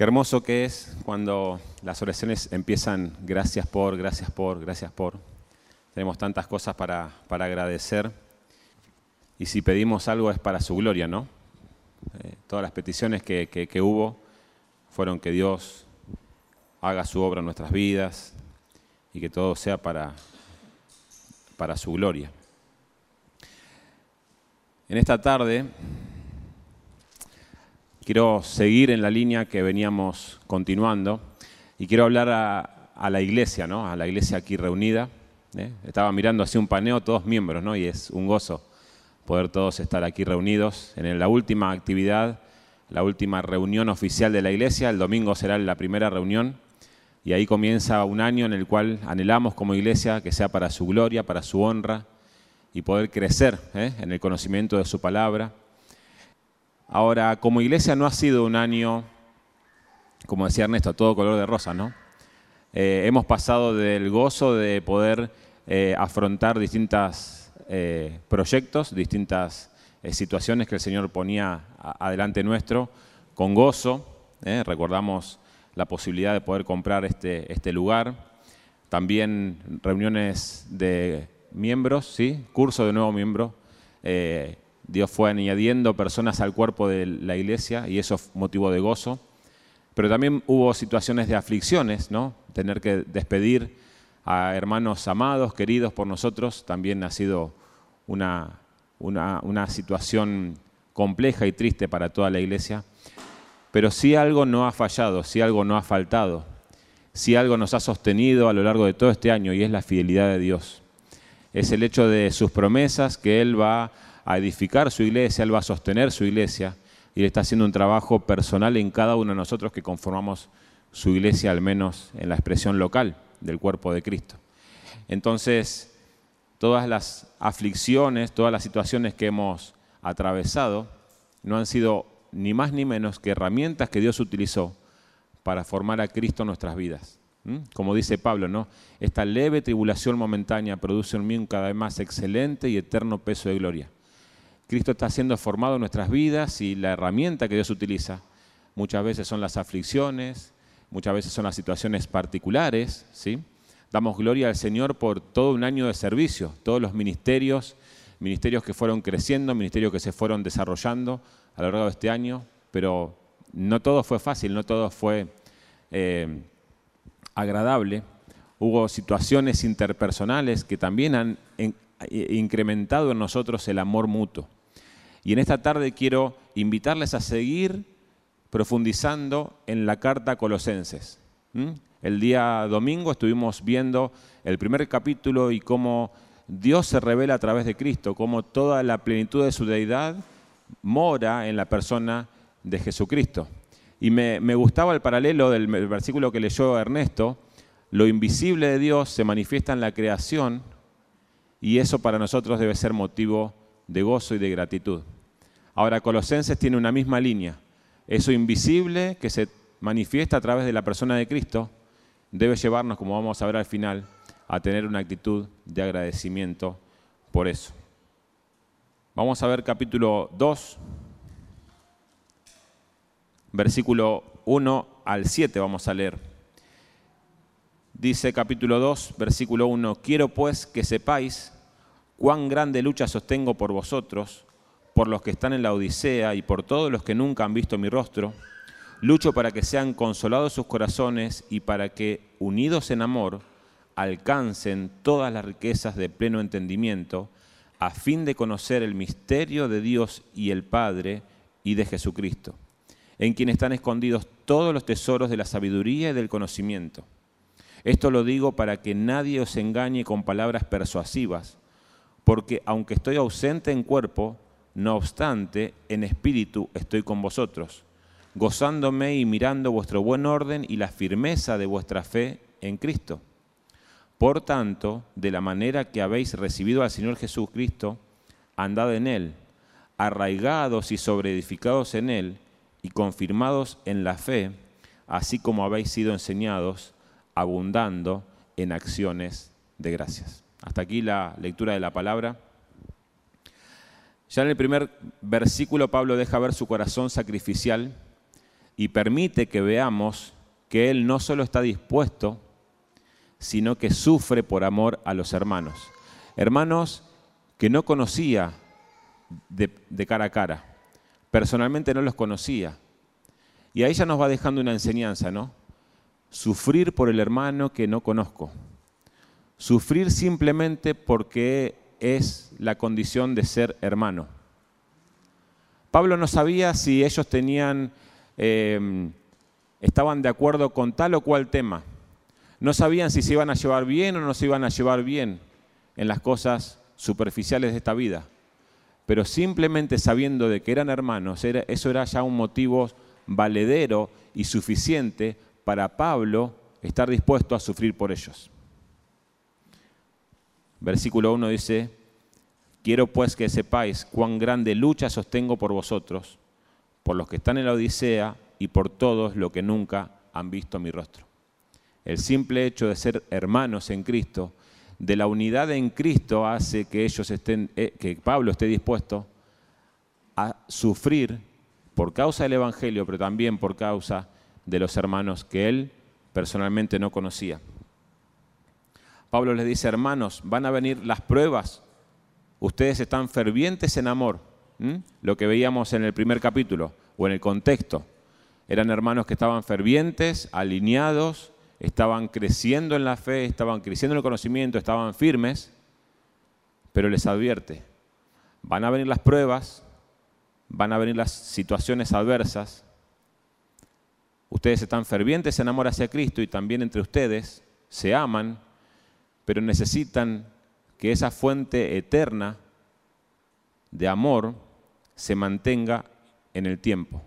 Qué hermoso que es cuando las oraciones empiezan gracias por, gracias por, gracias por. Tenemos tantas cosas para, para agradecer y si pedimos algo es para su gloria, ¿no? Eh, todas las peticiones que, que, que hubo fueron que Dios haga su obra en nuestras vidas y que todo sea para, para su gloria. En esta tarde quiero seguir en la línea que veníamos continuando y quiero hablar a, la iglesia, ¿no? a la iglesia aquí reunida. ¿eh? Estaba mirando así un paneo, todos miembros, ¿no? y es un gozo poder todos estar aquí reunidos en la última actividad, la última reunión oficial de la iglesia. El domingo será la primera reunión y ahí comienza un año en el cual anhelamos como iglesia que sea para su gloria, para su honra y poder crecer ¿eh? en el conocimiento de su palabra Ahora, como iglesia no ha sido un año, como decía Ernesto, todo color de rosa, ¿no? Eh, hemos pasado del gozo de poder eh, afrontar distintos eh, proyectos, distintas situaciones que el Señor ponía adelante nuestro, con gozo. Recordamos la posibilidad de poder comprar este, este lugar. También reuniones de miembros, ¿sí? Curso de nuevo miembro. Dios fue añadiendo personas al cuerpo de la iglesia y eso motivo de gozo. Pero también hubo situaciones de aflicciones, ¿no? Tener que despedir a hermanos amados, queridos por nosotros, también ha sido una, una, situación compleja y triste para toda la iglesia. Pero si algo no ha fallado, si algo no ha faltado, si algo nos ha sostenido a lo largo de todo este año y es la fidelidad de Dios. Es el hecho de sus promesas que Él va a edificar su iglesia, Él va a sostener su iglesia y Él está haciendo un trabajo personal en cada uno de nosotros que conformamos su iglesia, al menos en la expresión local del cuerpo de Cristo. Entonces, todas las aflicciones, todas las situaciones que hemos atravesado, no han sido ni más ni menos que herramientas que Dios utilizó para formar a Cristo en nuestras vidas. Como dice Pablo, ¿no? Esta leve tribulación momentánea produce en mí un cada vez más excelente y eterno peso de gloria. Cristo está siendo formado en nuestras vidas y la herramienta que Dios utiliza muchas veces son las aflicciones, muchas veces son las situaciones particulares, ¿sí? Damos gloria al Señor por todo un año de servicio, todos los ministerios, ministerios que fueron creciendo, ministerios que se fueron desarrollando a lo largo de este año, pero no todo fue fácil, no todo fue eh, agradable. Hubo situaciones interpersonales que también han incrementado en nosotros el amor mutuo. Y en esta tarde quiero invitarles a seguir profundizando en la carta a Colosenses. El día domingo estuvimos viendo el primer capítulo y cómo Dios se revela a través de Cristo, cómo toda la plenitud de su deidad mora en la persona de Jesucristo. Y me, gustaba el paralelo del versículo que leyó Ernesto, lo invisible de Dios se manifiesta en la creación y eso para nosotros debe ser motivo de gozo y de gratitud. Ahora, Colosenses tiene una misma línea. Eso invisible que se manifiesta a través de la persona de Cristo debe llevarnos, como vamos a ver al final, a tener una actitud de agradecimiento por eso. Vamos a ver capítulo 2, versículo 1 al 7 vamos a leer. Dice capítulo 2, versículo 1, quiero pues que sepáis cuán grande lucha sostengo por vosotros, por los que están en la Odisea y por todos los que nunca han visto mi rostro. Lucho para que sean consolados sus corazones y para que, unidos en amor, alcancen todas las riquezas de pleno entendimiento, a fin de conocer el misterio de Dios y el Padre y de Jesucristo, en quien están escondidos todos los tesoros de la sabiduría y del conocimiento. Esto lo digo para que nadie os engañe con palabras persuasivas porque aunque estoy ausente en cuerpo, no obstante, en espíritu estoy con vosotros, gozándome y mirando vuestro buen orden y la firmeza de vuestra fe en Cristo. Por tanto, de la manera que habéis recibido al Señor Jesucristo, andad en Él, arraigados y sobreedificados en Él y confirmados en la fe, así como habéis sido enseñados, abundando en acciones de gracias. Hasta aquí la lectura de la palabra. Ya en el primer versículo Pablo deja ver su corazón sacrificial y permite que veamos que Él no solo está dispuesto, sino que sufre por amor a los hermanos. Hermanos que no conocía de, cara a cara, personalmente no los conocía. Y ahí ya nos va dejando una enseñanza, ¿no? Sufrir por el hermano que no conozco. Sufrir simplemente porque es la condición de ser hermano. Pablo no sabía si ellos tenían, em, estaban de acuerdo con tal o cual tema. No sabían si se iban a llevar bien o no se iban a llevar bien en las cosas superficiales de esta vida. Pero simplemente sabiendo de que eran hermanos, eso era ya un motivo valedero y suficiente para Pablo estar dispuesto a sufrir por ellos. Versículo 1 dice, Quiero pues que sepáis cuán grande lucha sostengo por vosotros, por los que están en la Odisea y por todos los que nunca han visto mi rostro. El simple hecho de ser hermanos en Cristo, de la unidad en Cristo, hace que ellos estén, eh, que Pablo esté dispuesto a sufrir por causa del Evangelio, pero también por causa de los hermanos que él personalmente no conocía. Pablo les dice, hermanos, van a venir las pruebas ustedes están fervientes en amor. Lo que veíamos en el primer capítulo o en el contexto. Eran hermanos que estaban fervientes, alineados, estaban creciendo en la fe, estaban creciendo en el conocimiento, estaban firmes, pero les advierte, van a venir las pruebas, van a venir las situaciones adversas. Ustedes están fervientes en amor hacia Cristo y también entre ustedes se aman, pero necesitan que esa fuente eterna de amor se mantenga en el tiempo.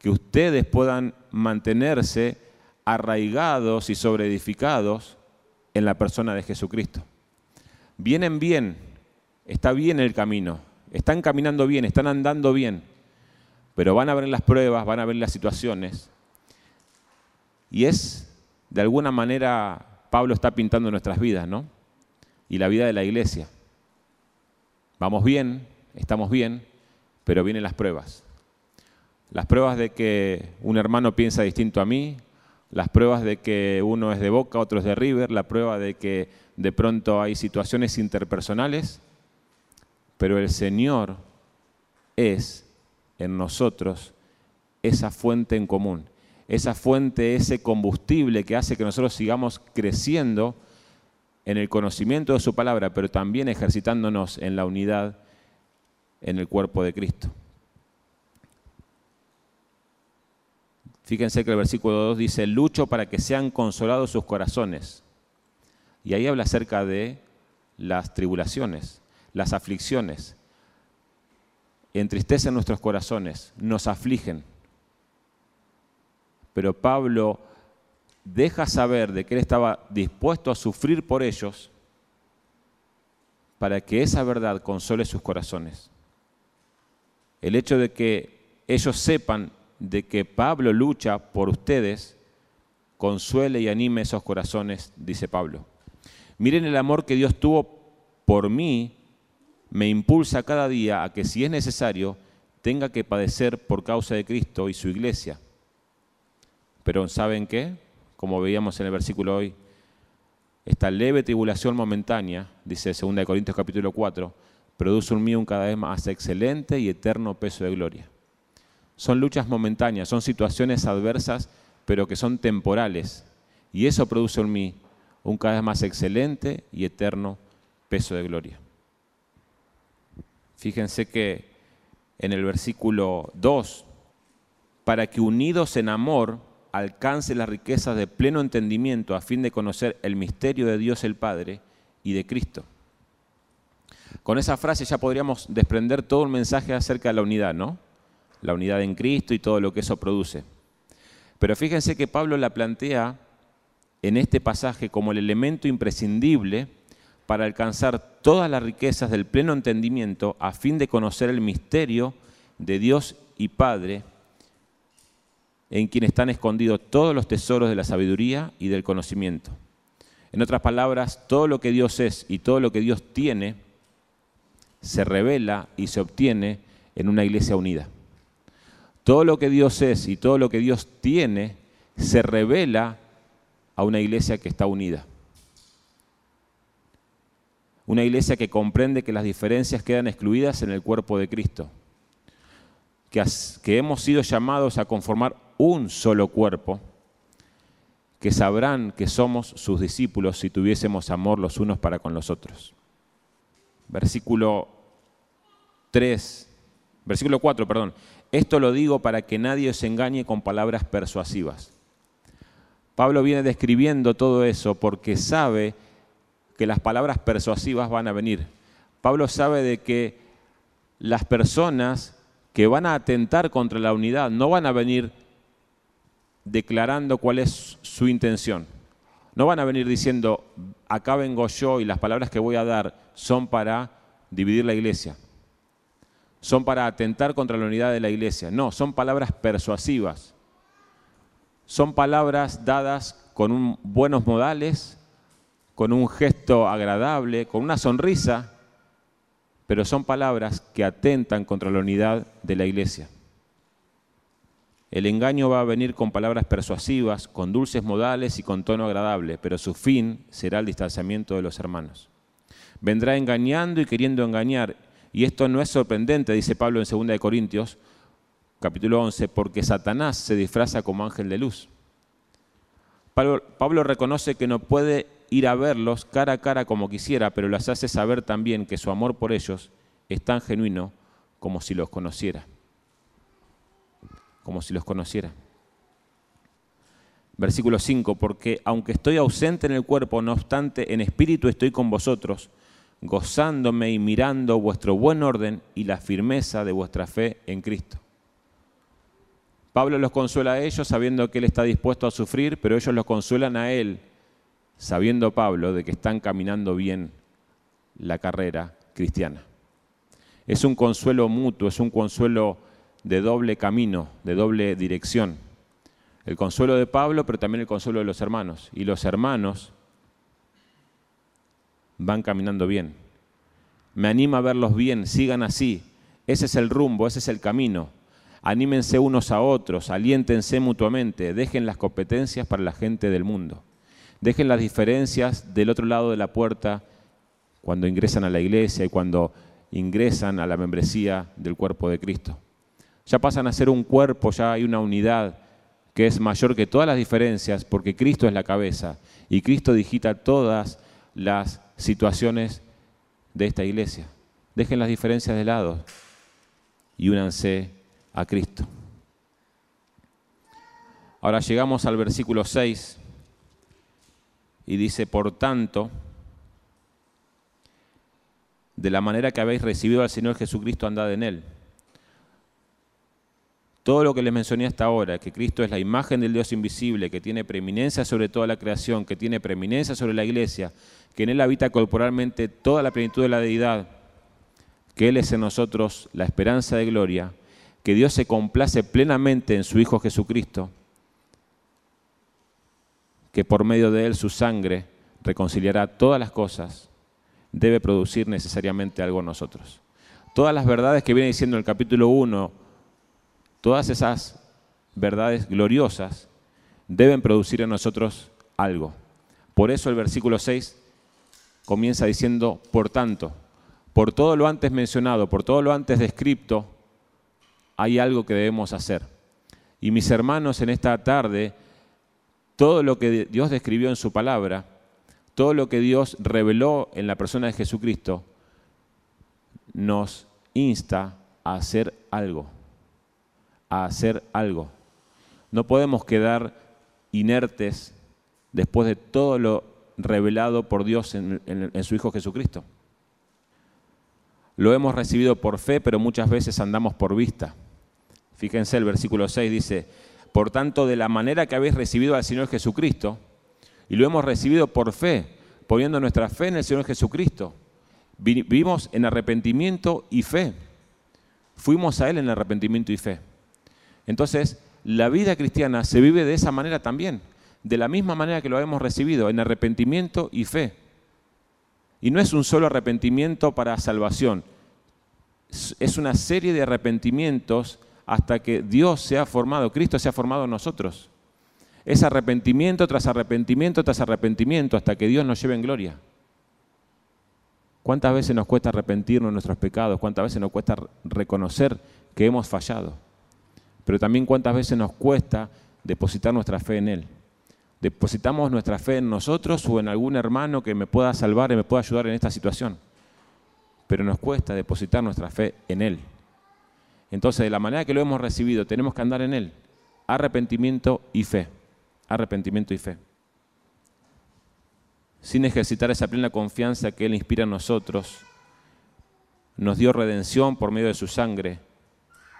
Que ustedes puedan mantenerse arraigados y sobreedificados en la persona de Jesucristo. Vienen bien, está bien el camino, están caminando bien, están andando bien, pero van a ver las pruebas, van a ver las situaciones. Y es, de alguna manera, Pablo está pintando nuestras vidas, ¿no? y la vida de la iglesia. Vamos bien, estamos bien, pero vienen las pruebas. Las pruebas de que un hermano piensa distinto a mí, las pruebas de que uno es de Boca, otro es de River, la prueba de que de pronto hay situaciones interpersonales, pero el Señor es en nosotros esa fuente en común, esa fuente, ese combustible que hace que nosotros sigamos creciendo en el conocimiento de su palabra, pero también ejercitándonos en la unidad en el cuerpo de Cristo. Fíjense que el versículo 2 dice, lucho para que sean consolados sus corazones. Y ahí habla acerca de las tribulaciones, las aflicciones. Entristecen nuestros corazones, nos afligen. Pero Pablo deja saber de que él estaba dispuesto a sufrir por ellos para que esa verdad console sus corazones. El hecho de que ellos sepan de que Pablo lucha por ustedes, consuele y anime esos corazones, dice Pablo. Miren el amor que Dios tuvo por mí, me impulsa cada día a que si es necesario, tenga que padecer por causa de Cristo y su iglesia. Pero ¿saben qué? como veíamos en el versículo hoy, esta leve tribulación momentánea, dice 2 Corintios capítulo 4, produce un mí un cada vez más excelente y eterno peso de gloria. Son luchas momentáneas, son situaciones adversas, pero que son temporales. Y eso produce en mí un cada vez más excelente y eterno peso de gloria. Fíjense que en el versículo 2, para que unidos en amor, alcance las riquezas de pleno entendimiento a fin de conocer el misterio de Dios el Padre y de Cristo. Con esa frase ya podríamos desprender todo el mensaje acerca de la unidad, ¿no? La unidad en Cristo y todo lo que eso produce. Pero fíjense que Pablo la plantea en este pasaje como el elemento imprescindible para alcanzar todas las riquezas del pleno entendimiento a fin de conocer el misterio de Dios y Padre en quien están escondidos todos los tesoros de la sabiduría y del conocimiento. En otras palabras, todo lo que Dios es y todo lo que Dios tiene se revela y se obtiene en una iglesia unida. Todo lo que Dios es y todo lo que Dios tiene se revela a una iglesia que está unida. Una iglesia que comprende que las diferencias quedan excluidas en el cuerpo de Cristo. Que, hemos sido llamados a conformar un solo cuerpo. Que sabrán que somos sus discípulos si tuviésemos amor los unos para con los otros. Versículo 3, versículo 4, perdón. Esto lo digo para que nadie os engañe con palabras persuasivas. Pablo viene describiendo todo eso porque sabe que las palabras persuasivas van a venir. Pablo sabe de que las personas que van a atentar contra la unidad no van a venir declarando cuál es su intención. No van a venir diciendo, acá vengo yo y las palabras que voy a dar son para dividir la iglesia. Son para atentar contra la unidad de la iglesia. No, son palabras persuasivas. Son palabras dadas con buenos modales, con un gesto agradable, con una sonrisa, pero son palabras que atentan contra la unidad de la iglesia. El engaño va a venir con palabras persuasivas, con dulces modales y con tono agradable, pero su fin será el distanciamiento de los hermanos. Vendrá engañando y queriendo engañar, y esto no es sorprendente, dice Pablo en 2 Corintios, capítulo 11, porque Satanás se disfraza como ángel de luz. Pablo, Pablo reconoce que no puede ir a verlos cara a cara como quisiera, pero les hace saber también que su amor por ellos es tan genuino como si los conociera. Como si los conociera. Versículo 5, porque aunque estoy ausente en el cuerpo, no obstante en espíritu estoy con vosotros, gozándome y mirando vuestro buen orden y la firmeza de vuestra fe en Cristo. Pablo los consuela a ellos sabiendo que Él está dispuesto a sufrir, pero ellos los consuelan a Él sabiendo Pablo de que están caminando bien la carrera cristiana. Es un consuelo mutuo, es un consuelo de doble camino, de doble dirección. El consuelo de Pablo, pero también el consuelo de los hermanos. Y los hermanos van caminando bien. Me anima a verlos bien, sigan así. Ese es el rumbo, ese es el camino. Anímense unos a otros, aliéntense mutuamente, dejen las competencias para la gente del mundo. Dejen las diferencias del otro lado de la puerta cuando ingresan a la iglesia y cuando ingresan a la membresía del cuerpo de Cristo. Ya pasan a ser un cuerpo, ya hay una unidad que es mayor que todas las diferencias porque Cristo es la cabeza y Cristo digita todas las situaciones de esta iglesia. Dejen las diferencias de lado y únanse a Cristo. Ahora llegamos al versículo 6 y dice, por tanto, de la manera que habéis recibido al Señor Jesucristo, andad en Él. Todo lo que les mencioné hasta ahora, que Cristo es la imagen del Dios invisible, que tiene preeminencia sobre toda la creación, que tiene preeminencia sobre la iglesia, que en Él habita corporalmente toda la plenitud de la deidad, que Él es en nosotros la esperanza de gloria, que Dios se complace plenamente en su Hijo Jesucristo, que por medio de él su sangre reconciliará todas las cosas, debe producir necesariamente algo en nosotros. Todas las verdades que viene diciendo en el capítulo 1, todas esas verdades gloriosas, deben producir en nosotros algo. Por eso el versículo 6 comienza diciendo, por tanto, por todo lo antes mencionado, por todo lo antes descrito, hay algo que debemos hacer. Y mis hermanos, en esta tarde todo lo que Dios describió en su palabra, todo lo que Dios reveló en la persona de Jesucristo, nos insta a hacer algo, a hacer algo. No podemos quedar inertes después de todo lo revelado por Dios en, en, su Hijo Jesucristo. Lo hemos recibido por fe, pero muchas veces andamos por vista. Fíjense, el versículo 6 dice, por tanto, de la manera que habéis recibido al Señor Jesucristo, y lo hemos recibido por fe, poniendo nuestra fe en el Señor Jesucristo, vivimos en arrepentimiento y fe. Fuimos a Él en arrepentimiento y fe. Entonces, la vida cristiana se vive de esa manera también, de la misma manera que lo hemos recibido, en arrepentimiento y fe. Y no es un solo arrepentimiento para salvación, es una serie de arrepentimientos hasta que Dios se ha formado, Cristo se ha formado en nosotros. Es arrepentimiento tras arrepentimiento tras arrepentimiento hasta que Dios nos lleve en gloria. ¿Cuántas veces nos cuesta arrepentirnos de nuestros pecados? ¿Cuántas veces nos cuesta reconocer que hemos fallado? Pero también cuántas veces nos cuesta depositar nuestra fe en Él. Depositamos nuestra fe en nosotros o en algún hermano que me pueda salvar y me pueda ayudar en esta situación. Pero nos cuesta depositar nuestra fe en Él. Entonces, de la manera que lo hemos recibido, tenemos que andar en Él. Arrepentimiento y fe. Arrepentimiento y fe sin ejercitar esa plena confianza que Él inspira en nosotros, nos dio redención por medio de su sangre,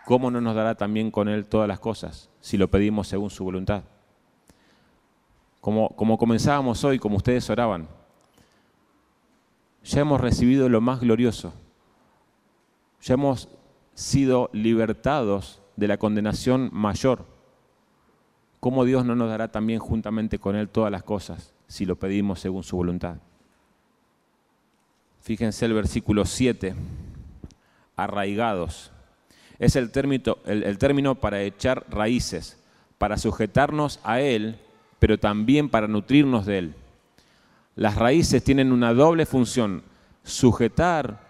¿cómo no nos dará también con Él todas las cosas si lo pedimos según su voluntad? Como, como comenzábamos hoy, como ustedes oraban, ya hemos recibido lo más glorioso, ya hemos sido libertados de la condenación mayor. ¿Cómo Dios no nos dará también juntamente con Él todas las cosas? si lo pedimos según su voluntad. Fíjense el versículo 7, arraigados. Es el término, para echar raíces, para sujetarnos a Él, pero también para nutrirnos de Él. Las raíces tienen una doble función, sujetar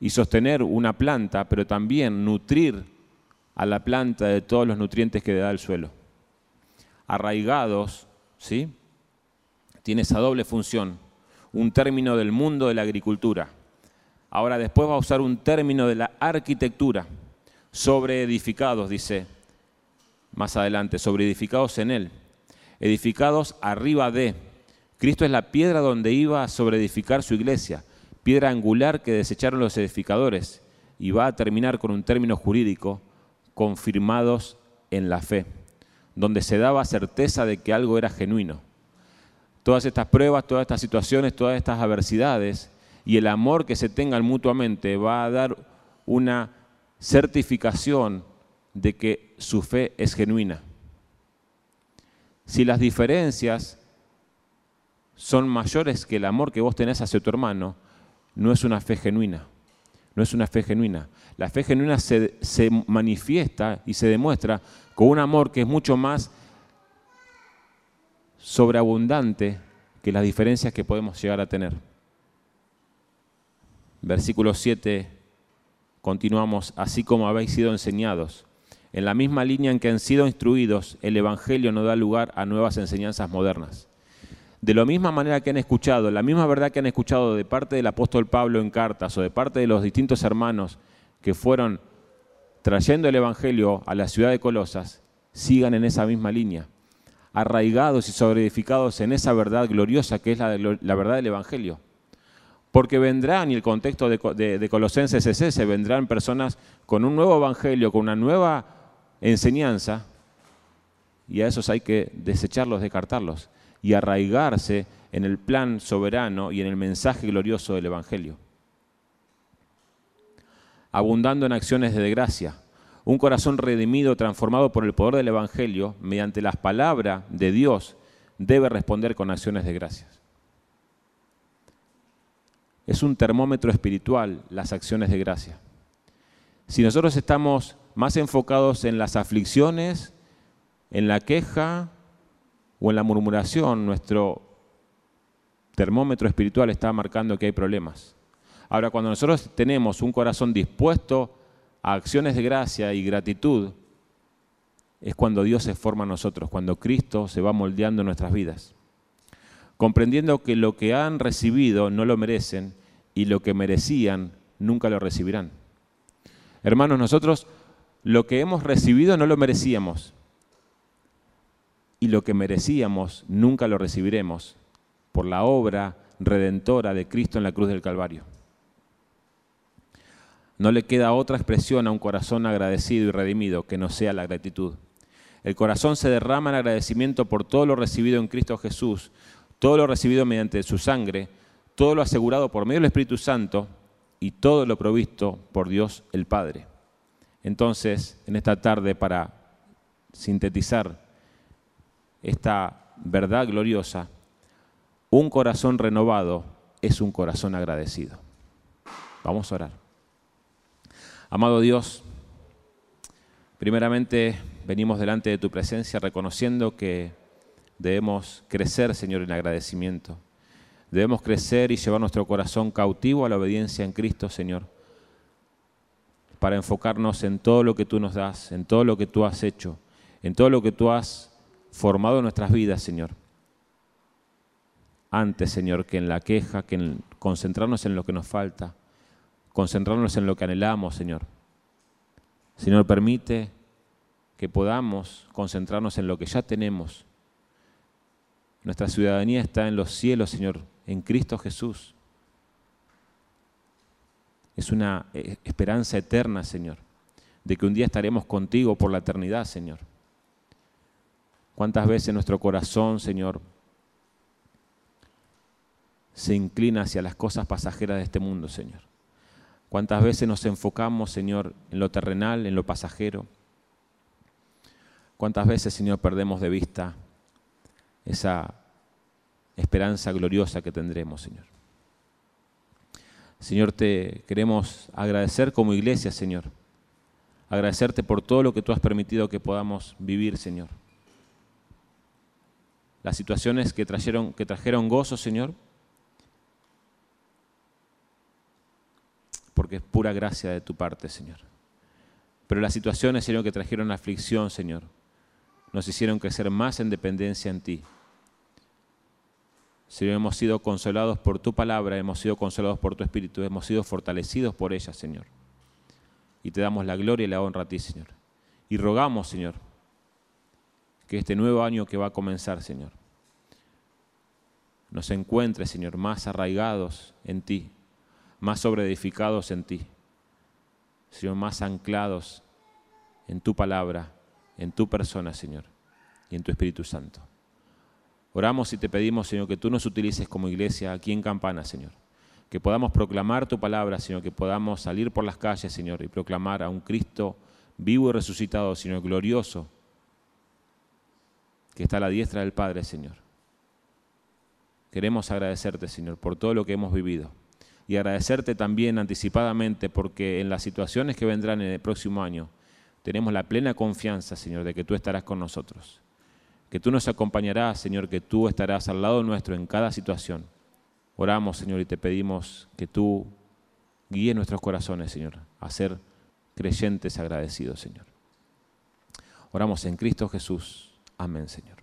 y sostener una planta, pero también nutrir a la planta de todos los nutrientes que le da el suelo. Arraigados, ¿sí? tiene esa doble función, un término del mundo de la agricultura. Ahora después va a usar un término de la arquitectura, sobre edificados, dice más adelante, sobre edificados en él, edificados arriba de. Cristo es la piedra donde iba a sobreedificar su iglesia, piedra angular que desecharon los edificadores, y va a terminar con un término jurídico, confirmados en la fe, donde se daba certeza de que algo era genuino todas estas pruebas, todas estas situaciones, todas estas adversidades y el amor que se tengan mutuamente va a dar una certificación de que su fe es genuina. Si las diferencias son mayores que el amor que vos tenés hacia tu hermano, no es una fe genuina. No es una fe genuina. La fe genuina se, se manifiesta y se demuestra con un amor que es mucho más sobreabundante que las diferencias que podemos llegar a tener. Versículo 7, continuamos, así como habéis sido enseñados. En la misma línea en que han sido instruidos, el Evangelio no da lugar a nuevas enseñanzas modernas. De la misma manera que han escuchado, la misma verdad que han escuchado de parte del apóstol Pablo en cartas o de parte de los distintos hermanos que fueron trayendo el Evangelio a la ciudad de Colosas, sigan en esa misma línea arraigados y sobreedificados en esa verdad gloriosa que es la, verdad del Evangelio. Porque vendrán, y el contexto de, Colosenses es ese, vendrán personas con un nuevo Evangelio, con una nueva enseñanza, y a esos hay que desecharlos, descartarlos, y arraigarse en el plan soberano y en el mensaje glorioso del Evangelio. Abundando en acciones de gracia, un corazón redimido, transformado por el poder del Evangelio, mediante las palabras de Dios, debe responder con acciones de gracias. Es un termómetro espiritual las acciones de gracia. Si nosotros estamos más enfocados en las aflicciones, en la queja o en la murmuración, nuestro termómetro espiritual está marcando que hay problemas. Ahora, cuando nosotros tenemos un corazón dispuesto acciones de gracia y gratitud, es cuando Dios se forma en nosotros, cuando Cristo se va moldeando en nuestras vidas. Comprendiendo que lo que han recibido no lo merecen y lo que merecían nunca lo recibirán. Hermanos, nosotros lo que hemos recibido no lo merecíamos y lo que merecíamos nunca lo recibiremos por la obra redentora de Cristo en la cruz del Calvario. No le queda otra expresión a un corazón agradecido y redimido que no sea la gratitud. El corazón se derrama en agradecimiento por todo lo recibido en Cristo Jesús, todo lo recibido mediante su sangre, todo lo asegurado por medio del Espíritu Santo y todo lo provisto por Dios el Padre. Entonces, en esta tarde, para sintetizar esta verdad gloriosa, un corazón renovado es un corazón agradecido. Vamos a orar. Amado Dios, Primeramente, venimos delante de tu presencia reconociendo que debemos crecer, Señor, en agradecimiento. Debemos crecer y llevar nuestro corazón cautivo a la obediencia en Cristo, Señor, para enfocarnos en todo lo que tú nos das, en todo lo que tú has hecho, en todo lo que tú has formado en nuestras vidas, Señor. Antes, Señor, que en la queja, que en concentrarnos en lo que nos falta, concentrarnos en lo que anhelamos, Señor. Señor, permite que podamos concentrarnos en lo que ya tenemos. Nuestra ciudadanía está en los cielos, Señor, en Cristo Jesús. Es una eh, esperanza eterna, Señor, de que un día estaremos contigo por la eternidad, Señor. ¿Cuántas veces nuestro corazón, Señor, se inclina hacia las cosas pasajeras de este mundo, Señor? ¿Cuántas veces nos enfocamos, Señor, en lo terrenal, en lo pasajero? ¿Cuántas veces, Señor, perdemos de vista esa esperanza gloriosa que tendremos, Señor? Señor, te queremos agradecer como iglesia, Señor. Agradecerte por todo lo que tú has permitido que podamos vivir, Señor. Las situaciones que trajeron, que trajeron gozo, Señor, porque es pura gracia de tu parte, Señor. Pero las situaciones, Señor, que trajeron aflicción, Señor, nos hicieron crecer más en dependencia en ti. Señor, hemos sido consolados por tu palabra, hemos sido consolados por tu espíritu, hemos sido fortalecidos por ella, Señor. Y te damos la gloria y la honra a ti, Señor. Y rogamos, Señor, que este nuevo año que va a comenzar, Señor, nos encuentre, Señor, más arraigados en ti, más sobreedificados en ti, Señor, más anclados en tu palabra, en tu persona, Señor, y en tu Espíritu Santo. Oramos y te pedimos, Señor, que tú nos utilices como iglesia aquí en Campana, Señor. Que podamos proclamar tu palabra, Señor, que podamos salir por las calles, Señor, y proclamar a un Cristo vivo y resucitado, Señor, glorioso, que está a la diestra del Padre, Señor. Queremos agradecerte, Señor, por todo lo que hemos vivido y agradecerte también anticipadamente porque en las situaciones que vendrán en el próximo año tenemos la plena confianza, Señor, de que tú estarás con nosotros, que tú nos acompañarás, Señor, que tú estarás al lado nuestro en cada situación. Oramos, Señor, y te pedimos que tú guíes nuestros corazones, Señor, a ser creyentes agradecidos, Señor. Oramos en Cristo Jesús. Amén, Señor.